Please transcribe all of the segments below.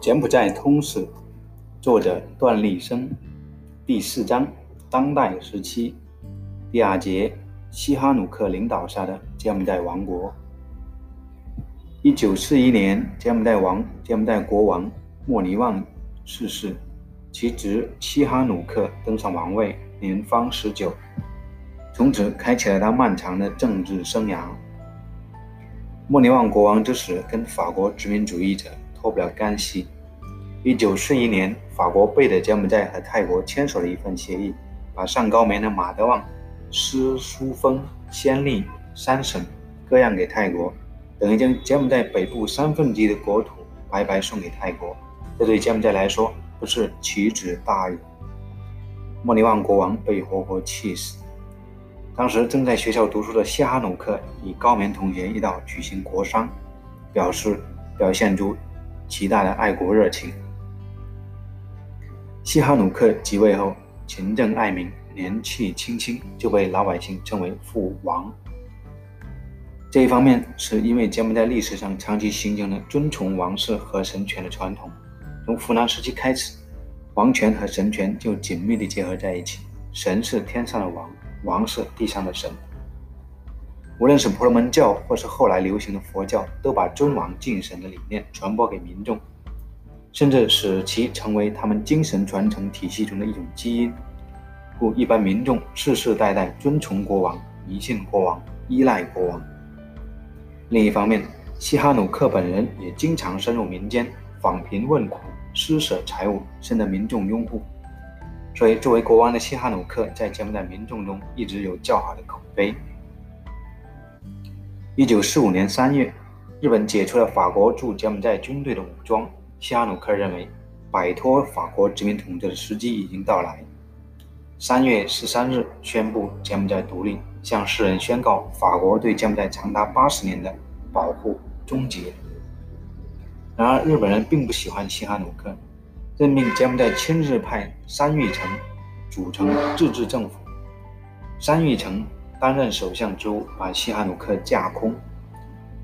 柬埔寨通史，作者段立生，第四章：当代时期，第二节：西哈努克领导下的柬埔寨王国。一九四一年，柬埔寨王柬埔寨国王莫尼旺逝世，其侄西哈努克登上王位，年方十九，从此开启了他漫长的政治生涯。莫尼旺国王之死，跟法国殖民主义者。脱不了干系。一九四一年，法国背着柬埔寨和泰国签署了一份协议，把上高棉的马德旺、斯苏封、暹粒三省割让给泰国，等于将柬埔寨北部三分之一的国土白白送给泰国。这对柬埔寨来说不是奇耻大辱。莫尼旺国王被活活气死。当时正在学校读书的西哈努克与高棉同学一道举行国殇，表示表现出。极大的爱国热情。西哈努克即位后，勤政爱民，年纪轻轻就被老百姓称为“父王”。这一方面是因为柬埔寨历史上长期形成了尊崇王室和神权的传统。从扶南时期开始，王权和神权就紧密地结合在一起。神是天上的王，王是地上的神。无论是婆罗门教，或是后来流行的佛教，都把尊王敬神的理念传播给民众，甚至使其成为他们精神传承体系中的一种基因。故一般民众世世代代尊崇国王、迷信国王、依赖国王。另一方面，西哈努克本人也经常深入民间，访贫问苦，施舍财物，深得民众拥护。所以，作为国王的西哈努克，在柬埔寨民众中一直有较好的口碑。一九四五年三月，日本解除了法国驻柬埔寨军队的武装。西哈努克认为，摆脱法国殖民统治的时机已经到来。三月十三日，宣布柬埔寨独立，向世人宣告法国对柬埔寨长达八十年的保护终结。然而，日本人并不喜欢西哈努克，任命柬埔寨亲日派山玉成组成自治政府。山玉成。担任首相之务，把西哈努克架空。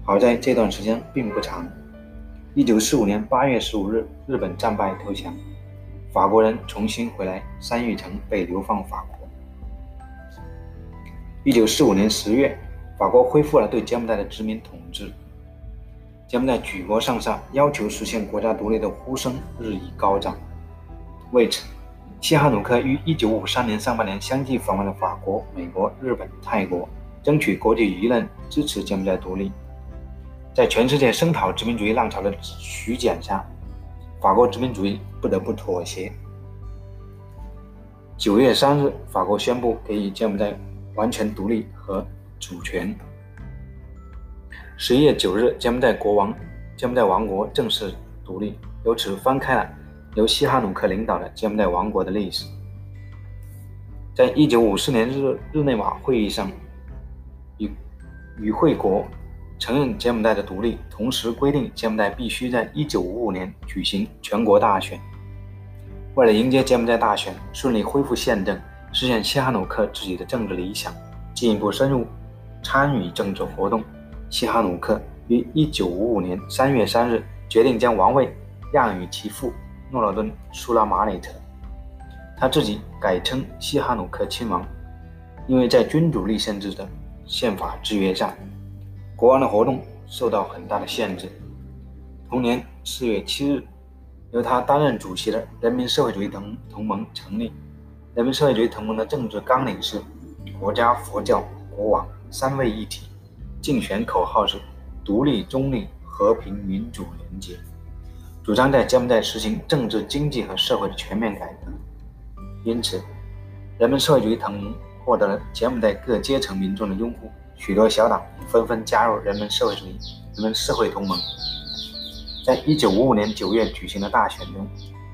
好在这段时间并不长。一九四五年八月十五日，日本战败投降，法国人重新回来，山玉成被流放法国。一九四五年十月，法国恢复了对柬埔寨的殖民统治。柬埔寨举国上下要求实现国家独立的呼声日益高涨。为此，西哈努克于1953年上半年相继访问了法国、美国、日本、泰国，争取国际舆论支持柬埔寨独立。在全世界声讨殖民主义浪潮的徐检下，法国殖民主义不得不妥协。9月3日，法国宣布给予柬埔寨完全独立和主权。11月9日，柬埔寨国王、柬埔寨王国正式独立，由此翻开了。由西哈努克领导的柬埔寨王国的历史，在一九五四年日日内瓦会议上，与与会国承认柬埔寨的独立，同时规定柬埔寨必须在一九五五年举行全国大选。为了迎接柬埔寨大选，顺利恢复宪政，实现西哈努克自己的政治理想，进一步深入参与政治活动，西哈努克于一九五五年三月三日决定将王位让与其父。诺尔敦·苏拉马里特，他自己改称西哈努克亲王，因为在君主立宪制的宪法制约下，国王的活动受到很大的限制。同年四月七日，由他担任主席的人民社会主义同同盟成立。人民社会主义同盟的政治纲领是国家、佛教、国王三位一体，竞选口号是独立、中立、和平、民主、廉洁。主张在柬埔寨实行政治、经济和社会的全面改革，因此，人民社会主义同盟获得了柬埔寨各阶层民众的拥护，许多小党纷纷加入人民社会主义人民社会同盟。在一九五五年九月举行的大选中，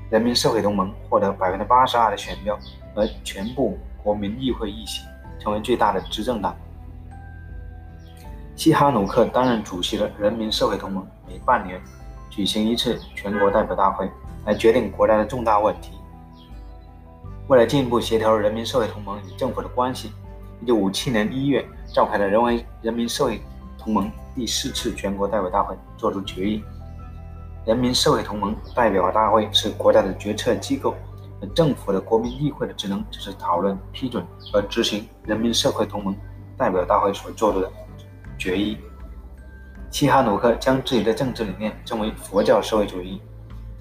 人民社会同盟获得百分之八十二的选票而全部国民议会议席，成为最大的执政党。西哈努克担任主席的人民社会同盟每半年。举行一次全国代表大会，来决定国家的重大问题。为了进一步协调人民社会同盟与政府的关系，1957年1月召开了人为人民社会同盟第四次全国代表大会作出决议。人民社会同盟代表大会是国家的决策机构，而政府的国民议会的职能就是讨论、批准和执行人民社会同盟代表大会所做出的决议。西哈努克将自己的政治理念称为佛教社会主义，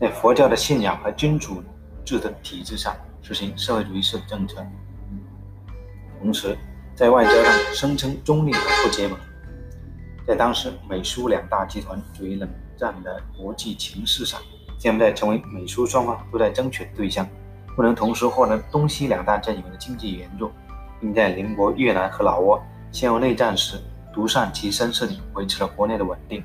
在佛教的信仰和君主制的体制上实行社会主义式的政策，同时在外交上声称中立和不结盟。在当时美苏两大集团处于冷战的国际情势上，柬埔寨成为美苏双方都在争取的对象，不能同时获得东西两大阵营的经济援助，并在邻国越南和老挝陷入内战时独善其身势力，维持了国内的稳定。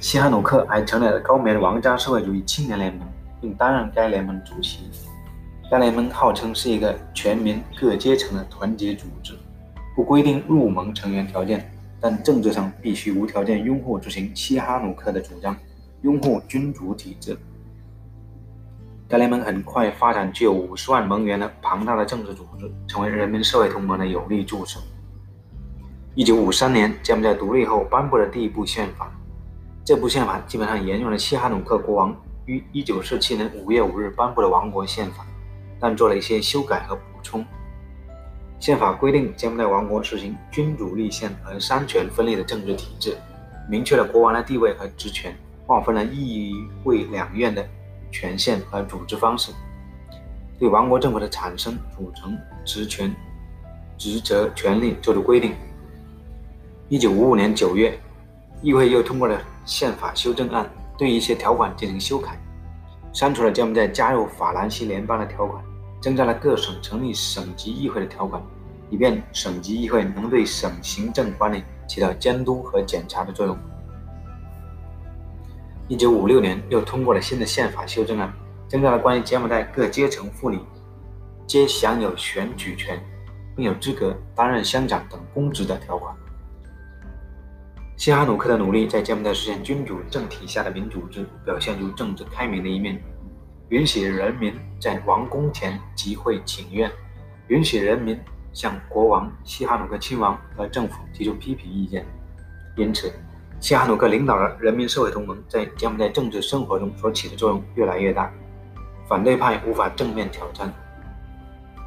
西哈努克还成立了高棉王家社会主义青年联盟，并担任该联盟主席。该联盟号称是一个全民各阶层的团结组织。不规定入盟成员条件，但政治上必须无条件拥护执行西哈努克的主张，拥护君主体制。该联盟很快发展具有五十万盟员的庞大的政治组织，成为人民社会同盟的有力助手。一九五三年，柬埔寨独立后颁布了第一部宪法，这部宪法基本上沿用了西哈努克国王于一九四七年五月五日颁布的王国宪法，但做了一些修改和补充。宪法规定，柬埔寨王国实行君主立宪和三权分立的政治体制，明确了国王的地位和职权，划分了议会两院的权限和组织方式，对王国政府的产生、组成、职权、职责、权利作出规定。一九五五年九月，议会又通过了宪法修正案，对一些条款进行修改，删除了柬埔寨加入法兰西联邦的条款。增加了各省成立省级议会的条款，以便省级议会能对省行政管理起到监督和检查的作用。一九五六年，又通过了新的宪法修正案，增加了关于柬埔寨各阶层妇女皆享有选举权，并有资格担任乡长等公职的条款。西哈努克的努力在柬埔寨实现君主政体下的民主制，表现出政治开明的一面。允许人民在王宫前集会请愿，允许人民向国王西哈努克亲王和政府提出批评意见。因此，西哈努克领导的人民社会同盟在柬埔寨政治生活中所起的作用越来越大，反对派无法正面挑战。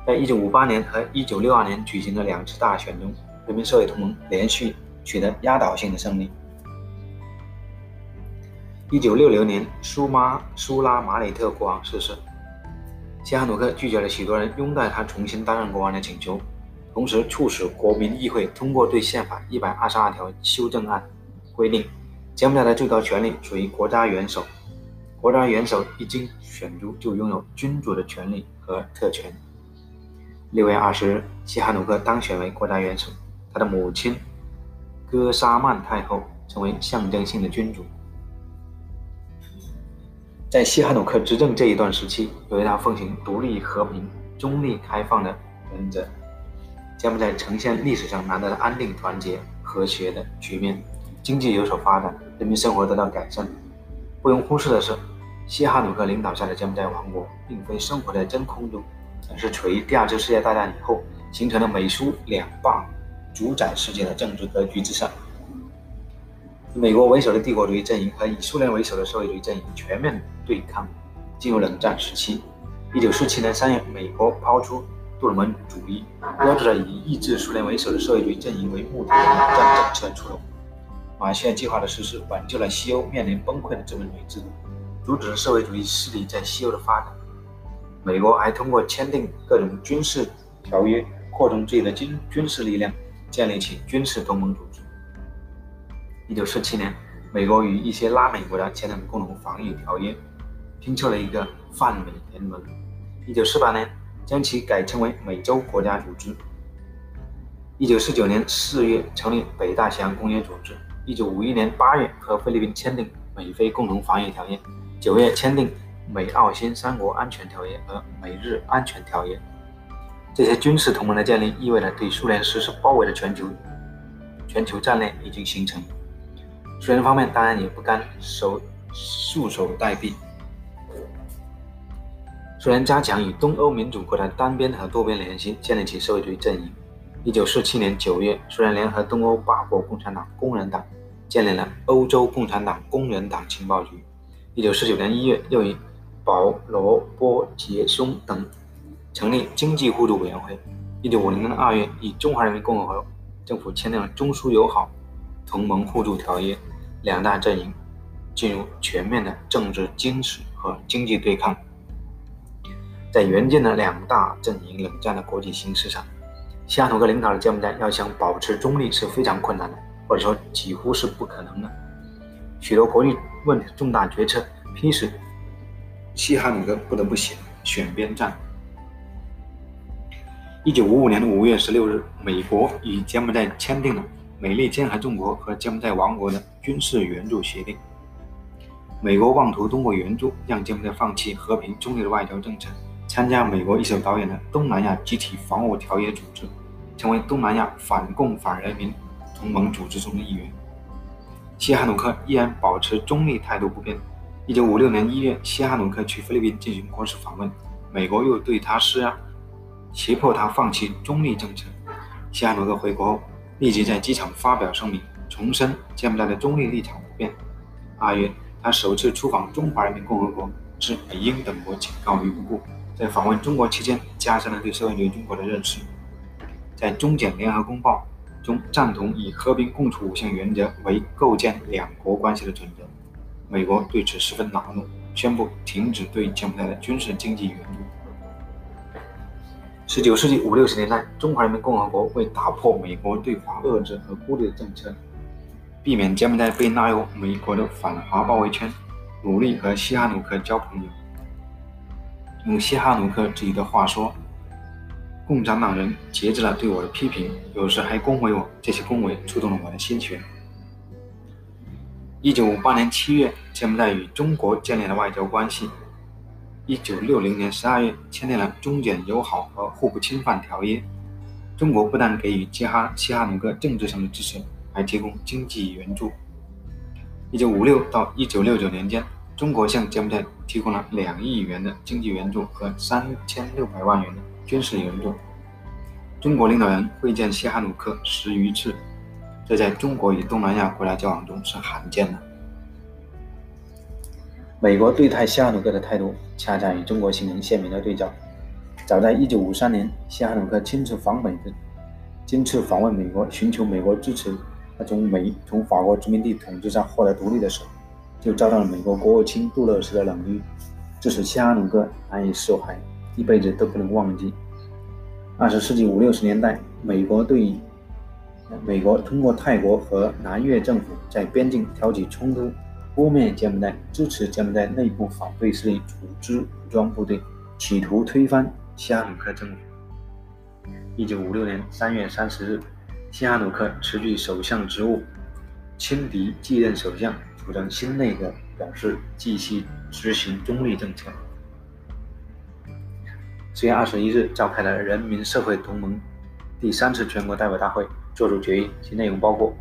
在1958年和1962年举行的两次大选中，人民社会同盟连续取得压倒性的胜利。一九六六年，苏妈苏拉马里特国王逝世，西哈努克拒绝了许多人拥戴他重新担任国王的请求，同时促使国民议会通过对宪法一百二十二条修正案，规定柬埔寨的最高权力属于国家元首，国家元首一经选出就拥有君主的权利和特权。六月二十日，西哈努克当选为国家元首，他的母亲戈沙曼太后成为象征性的君主。在西哈努克执政这一段时期，由于他奉行独立、和平、中立、开放的原则，柬埔寨呈现历史上难得的安定、团结、和谐的局面，经济有所发展，人民生活得到改善。不容忽视的是，西哈努克领导下的柬埔寨王国并非生活在真空中，而是处于第二次世界大战以后形成了美苏两霸主宰世界的政治格局之上。美国为首的帝国主义阵营和以苏联为首的社会主义阵营全面对抗，进入冷战时期。一九四七年三月，美国抛出杜鲁门主义，标志着以抑制苏联为首的社会主义阵营为目的的冷战政策出笼。马歇尔计划的实施挽救了西欧面临崩溃的资本主义制度，阻止了社会主义势力在西欧的发展。美国还通过签订各种军事条约，扩充自己的军军事力量，建立起军事同盟组织。一九四七年，美国与一些拉美国家签订共同防御条约，拼凑了一个泛美联盟。一九四八年，将其改称为美洲国家组织。一九四九年四月，成立北大西洋公约组织。一九五一年八月，和菲律宾签订美菲共同防御条约。九月，签订美澳新三国安全条约和美日安全条约。这些军事同盟的建立，意味着对苏联实施包围的全球全球战略已经形成。苏联方面当然也不甘手束手待毙。苏联加强与东欧民主国家单边和多边联系，建立起社会主义阵营。一九四七年九月，苏联联合东欧八国共产党工人党，建立了欧洲共产党工人党情报局。一九四九年一月，又以保罗·波杰松等成立经济互助委员会。一九五零年二月，与中华人民共和国政府签订了中苏友好同盟互助条约，两大阵营进入全面的政治、军事和经济对抗。在原建的两大阵营冷战的国际形势上，西哈努克领导的柬埔寨要想保持中立是非常困难的，或者说几乎是不可能的。许多国际问题重大决策批使西哈努克不得不选选边站。一九五五年的五月十六日，美国与柬埔寨签订了美利坚合众国和柬埔寨王国的军事援助协定。美国妄图通过援助让柬埔寨放弃和平中立的外交政策，参加美国一手导演的东南亚集体防务条约组织，成为东南亚反共反人民同盟组织中的一员。西哈努克依然保持中立态度不变。一九五六年一月，西哈努克去菲律宾进行国事访问，美国又对他施压。胁迫他放弃中立政策。西哈努克回国后，立即在机场发表声明，重申柬埔寨的中立立场不变。二月，他首次出访中华人民共和国，置美英等国警告于不顾。在访问中国期间，加深了对社会主义中国的认识。在中柬联合公报中，赞同以和平共处五项原则为构建两国关系的准则。美国对此十分恼怒，宣布停止对柬埔寨的军事经济援助。十九世纪五六十年代，中华人民共和国为打破美国对华遏制和孤立的政策，避免柬埔寨被纳入美国的反华包围圈，努力和西哈努克交朋友。用西哈努克自己的话说：“共产党人节制了对我的批评，有时还恭维我，这些恭维触动了我的心弦。”一九五八年七月，柬埔寨与中国建立了外交关系。一九六零年十二月，签订了中柬友好和互不侵犯条约。中国不但给予西哈西哈努克政治上的支持，还提供经济援助。一九五六到一九六九年间，中国向柬埔寨提供了两亿元的经济援助和三千六百万元的军事援助。中国领导人会见西哈努克十余次，这在中国与东南亚国家交往中是罕见的。美国对待西哈努克的态度，恰恰与中国形成鲜明的对照。早在1953年，西哈努克亲自访美的，亲自访问美国，寻求美国支持，他从美从法国殖民地统治上获得独立的时候，就遭到了美国国务卿杜勒斯的冷遇，这使西哈努克难以释怀，一辈子都不能忘记。二十世纪五六十年代，美国对美国通过泰国和南越政府在边境挑起冲突。污蔑柬埔寨支持柬埔寨内部反对势力组织武装部队，企图推翻西哈努克政府。一九五六年三月三十日，西哈努克辞去首相职务，亲敌继任首相，组成新内阁，表示继续执行中立政策。四月二十一日，召开了人民社会同盟第三次全国代表大会，作出决议，其内容包括：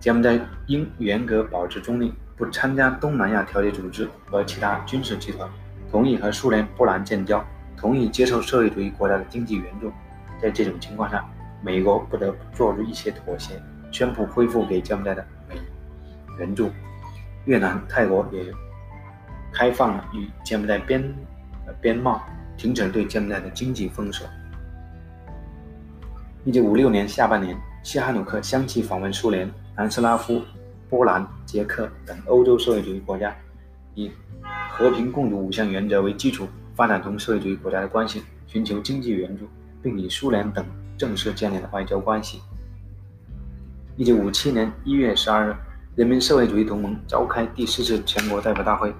柬埔寨应严格保持中立。不参加东南亚条约组织和其他军事集团，同意和苏联、波兰建交，同意接受社会主义国家的经济援助。在这种情况下，美国不得不做出一些妥协，宣布恢复给柬埔寨的美援助。越南、泰国也开放了与柬埔寨边边贸，停止了对柬埔寨的经济封锁。一九五六年下半年，西哈努克相继访问苏联、南斯拉夫。波兰、捷克等欧洲社会主义国家以和平共处五项原则为基础，发展同社会主义国家的关系，寻求经济援助，并与苏联等正式建立了外交关系。一九五七年一月十二日，人民社会主义同盟召开第四次全国代表大会，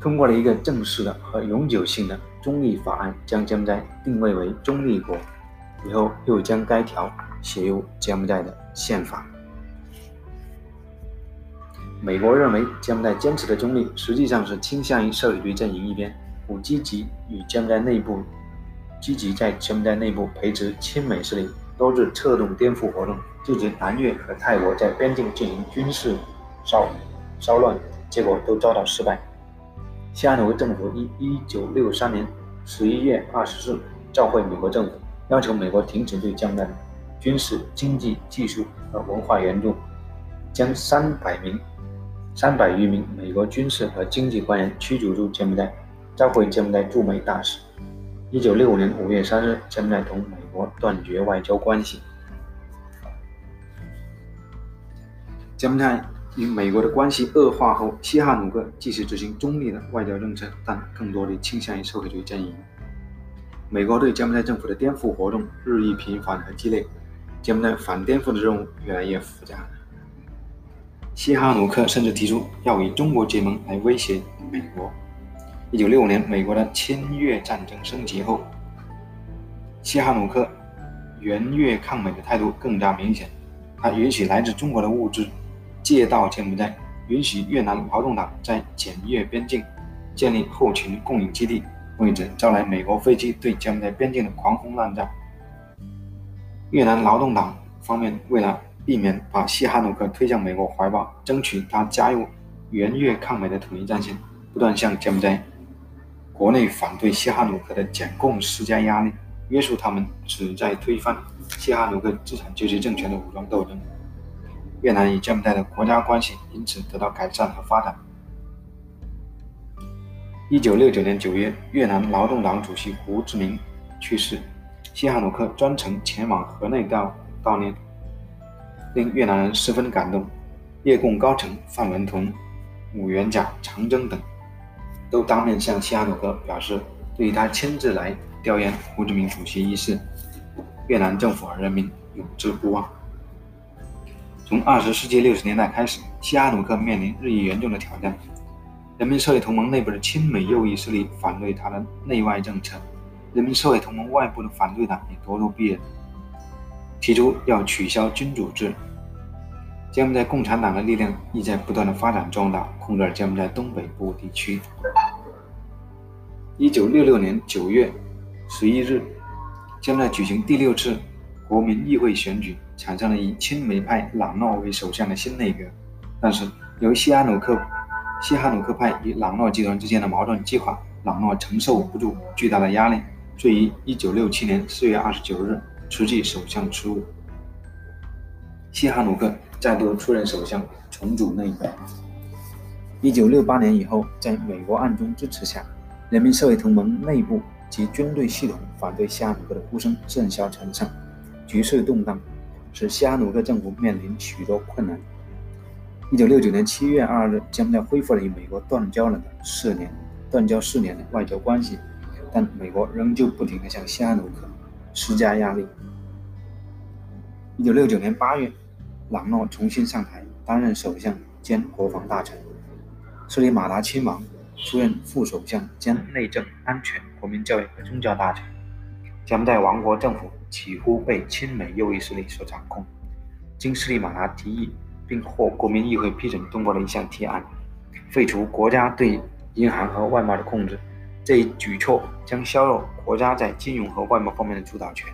通过了一个正式的和永久性的中立法案，将柬埔寨定位为中立国，以后又将该条。写入柬埔寨的宪法。美国认为柬埔寨坚持的中立实际上是倾向于社会主义阵营一边，不积极与柬埔寨内部积极在柬埔寨内部培植亲美势力，多次策动颠覆活动，制止南越和泰国在边境进行军事骚骚乱，结果都遭到失败。西哈努克政府于一九六三年十一月二十日召会美国政府，要求美国停止对柬埔寨的军事、经济、技术和文化援助，将三百名、三百余名美国军事和经济官员驱逐出柬埔寨，召回柬埔寨驻美大使。一九六五年五月三日，柬埔寨同美国断绝外交关系。柬埔寨与美国的关系恶化后，西哈努克继续执行中立的外交政策，但更多的倾向于社会主义阵营。美国对柬埔寨政府的颠覆活动日益频繁和激烈，柬埔寨反颠覆的任务越来越复杂。西哈努克甚至提出要与中国结盟来威胁美国。一九六五年，美国的侵越战争升级后，西哈努克援越抗美的态度更加明显。他允许来自中国的物资借道柬埔寨，允许越南劳动党在检越边境建立后勤供应基地。为此，招来美国飞机对柬埔寨边境的狂轰滥炸。越南劳动党方面为了避免把西哈努克推向美国怀抱，争取他加入援越抗美的统一战线，不断向柬埔寨国内反对西哈努克的检共施加压力，约束他们旨在推翻西哈努克资产阶级政权的武装斗争。越南与柬埔寨的国家关系因此得到改善和发展。一九六九年九月，越南劳动党主席胡志明去世，西哈努克专程前往河内悼悼念，令越南人十分感动。越共高层范文同、伍元甲、长征等都当面向西哈努克表示，对于他亲自来吊唁胡志明主席一事，越南政府和人民永志不忘。从二十世纪六十年代开始，西哈努克面临日益严重的挑战。人民社会同盟内部的亲美右翼势力反对他的内外政策，人民社会同盟外部的反对党也咄咄逼人，提出要取消君主制。柬埔寨共产党的力量亦在不断的发展壮大，控制了柬埔寨东北部地区。一九六六年九月十一日，柬埔寨举行第六次国民议会选举，产生了以亲美派朗诺为首相的新内阁，但是由西哈努克。西哈努克派与朗诺集团之间的矛盾激化，朗诺承受不住巨大的压力，遂于1967年4月29日辞去首相职务。西哈努克再度出任首相，重组内阁。1968年以后，在美国暗中支持下，人民社会同盟内部及军队系统反对西哈努克的呼声甚嚣尘上，局势动荡，使西哈努克政府面临许多困难。一九六九年七月二日，柬埔寨恢复了与美国断交了的四年、断交四年的外交关系，但美国仍旧不停地向西哈努克施加压力。一九六九年八月，朗诺重新上台，担任首相兼国防大臣，斯里马达亲王出任副首相兼内政、安全、国民教育和宗教大臣。柬埔寨王国政府几乎被亲美右翼势力所掌控。经斯里马达提议。并获国民议会批准通过了一项提案，废除国家对银行和外贸的控制。这一举措将削弱国家在金融和外贸方面的主导权。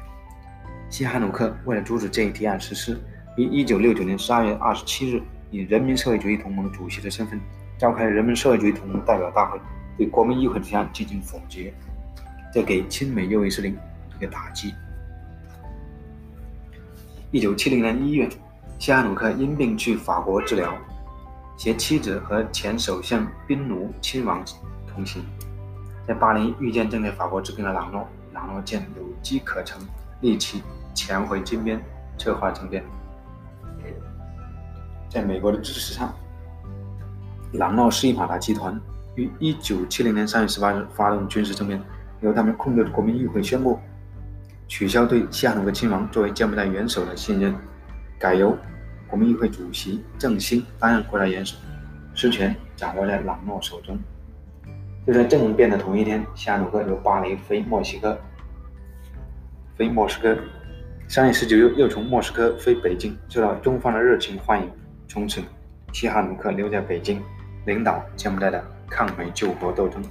西哈努克为了阻止这一提案实施，于1969年12月27日以人民社会主义同盟主席的身份召开人民社会主义同盟代表大会，对国民议会提案进行否决，这给亲美右翼势力一个打击。1970年1月。西哈努克因病去法国治疗，携妻子和前首相宾奴亲王同行，在巴黎遇见正在法国治病的朗诺。朗诺见有机可乘，立即潜回金边策划政变。在美国的支持下，朗诺斯里马达集团于1970年3月18日发动军事政变，由他们控制的国民议会宣布取消对西哈努克亲王作为柬埔寨元首的信任，改由。国民议会主席郑兴担任国家元首，实权掌握在朗诺手中。就在政变的同一天，西哈努克由巴黎飞墨西哥，飞莫斯科。三月十九日，又从莫斯科飞北京，受到中方的热情欢迎。从此，西哈努克留在北京，领导柬埔寨的抗美救国斗争。